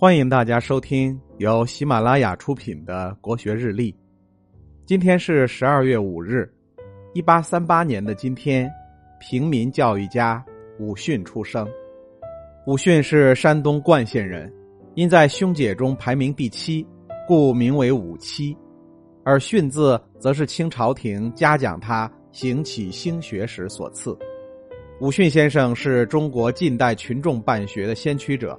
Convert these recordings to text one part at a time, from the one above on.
欢迎大家收听由喜马拉雅出品的国学日历。今天是十二月五日，一八三八年的今天，平民教育家武训出生。武训是山东冠县人，因在兄姐中排名第七，故名为武七。而训字则是清朝廷嘉奖他行起兴学时所赐。武训先生是中国近代群众办学的先驱者。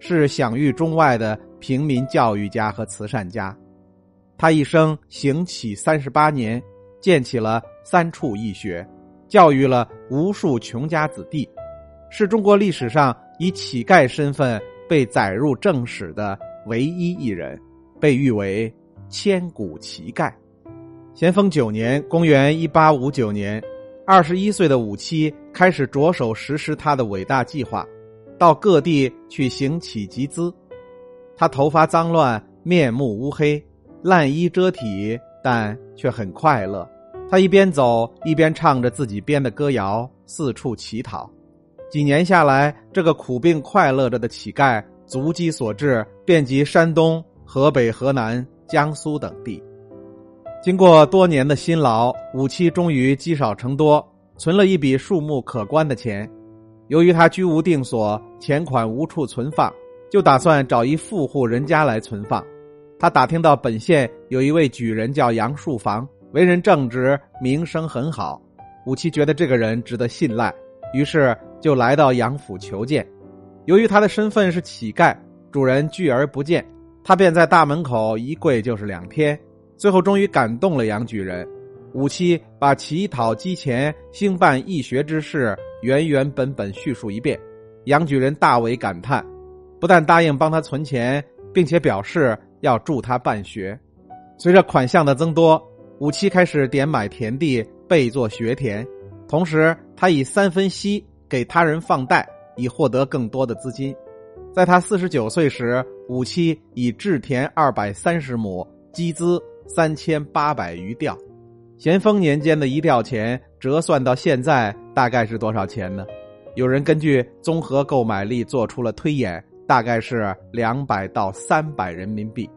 是享誉中外的平民教育家和慈善家，他一生行乞三十八年，建起了三处义学，教育了无数穷家子弟，是中国历史上以乞丐身份被载入正史的唯一一人，被誉为千古乞丐。咸丰九年（公元一八五九年），二十一岁的武七开始着手实施他的伟大计划。到各地去行乞集资，他头发脏乱，面目乌黑，烂衣遮体，但却很快乐。他一边走一边唱着自己编的歌谣，四处乞讨。几年下来，这个苦并快乐着的乞丐，足迹所至，遍及山东、河北、河南、江苏等地。经过多年的辛劳，武七终于积少成多，存了一笔数目可观的钱。由于他居无定所，钱款无处存放，就打算找一富户人家来存放。他打听到本县有一位举人叫杨树房，为人正直，名声很好。武七觉得这个人值得信赖，于是就来到杨府求见。由于他的身份是乞丐，主人拒而不见，他便在大门口一跪就是两天，最后终于感动了杨举人。武七把乞讨积钱、兴办义学之事。原原本本叙述一遍，杨举人大为感叹，不但答应帮他存钱，并且表示要助他办学。随着款项的增多，武七开始点买田地，备作学田，同时他以三分息给他人放贷，以获得更多的资金。在他四十九岁时，武七已置田二百三十亩，积资三千八百余吊。咸丰年间的一吊钱折算到现在大概是多少钱呢？有人根据综合购买力做出了推演，大概是两百到三百人民币。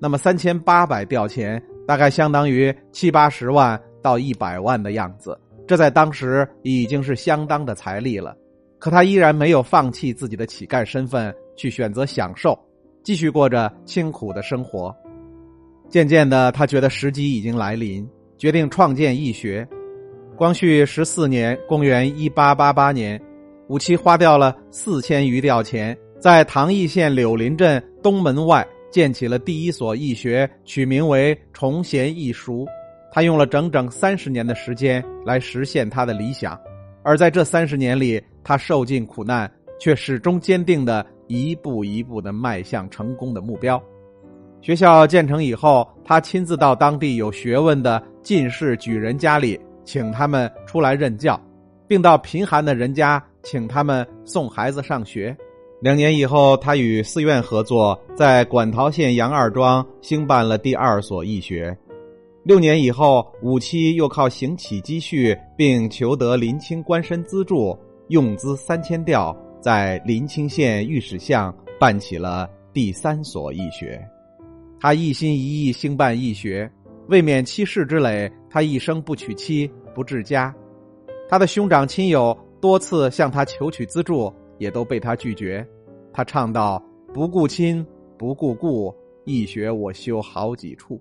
那么三千八百吊钱大概相当于七八十万到一百万的样子，这在当时已经是相当的财力了。可他依然没有放弃自己的乞丐身份，去选择享受，继续过着清苦的生活。渐渐的，他觉得时机已经来临。决定创建义学。光绪十四年（公元一八八八年），武七花掉了四千余吊钱，在唐邑县柳林镇东门外建起了第一所义学，取名为崇贤义塾。他用了整整三十年的时间来实现他的理想，而在这三十年里，他受尽苦难，却始终坚定的一步一步的迈向成功的目标。学校建成以后，他亲自到当地有学问的进士举人家里，请他们出来任教，并到贫寒的人家请他们送孩子上学。两年以后，他与寺院合作，在馆陶县杨二庄兴办了第二所义学。六年以后，五七又靠行乞积蓄，并求得临清官绅资助，用资三千吊，在临清县御史巷办起了第三所义学。他一心一意兴办义学，为免妻室之累，他一生不娶妻不治家。他的兄长亲友多次向他求取资助，也都被他拒绝。他唱道：“不顾亲，不顾故，一学我修好几处。”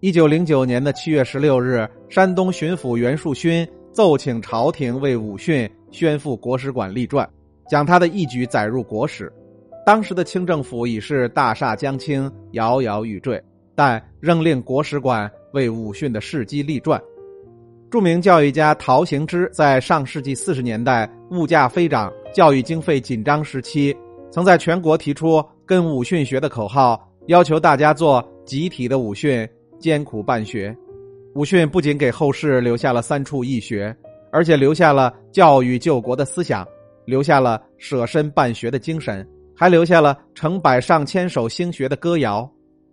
一九零九年的七月十六日，山东巡抚袁树勋奏请朝廷为武训宣赴国史馆立传，将他的义举载入国史。当时的清政府已是大厦将倾，摇摇欲坠，但仍令国史馆为武训的事迹立传。著名教育家陶行知在上世纪四十年代物价飞涨、教育经费紧张时期，曾在全国提出“跟武训学”的口号，要求大家做集体的武训，艰苦办学。武训不仅给后世留下了三处义学，而且留下了教育救国的思想，留下了舍身办学的精神。还留下了成百上千首兴学的歌谣，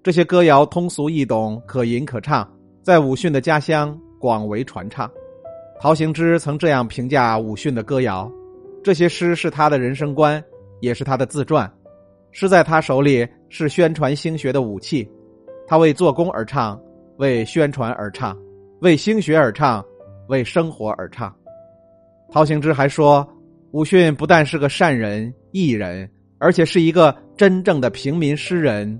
这些歌谣通俗易懂，可吟可唱，在武训的家乡广为传唱。陶行知曾这样评价武训的歌谣：这些诗是他的人生观，也是他的自传。诗在他手里是宣传兴学的武器，他为做工而唱，为宣传而唱，为兴学而唱，为生活而唱。陶行知还说，武训不但是个善人、艺人，而且是一个真正的平民诗人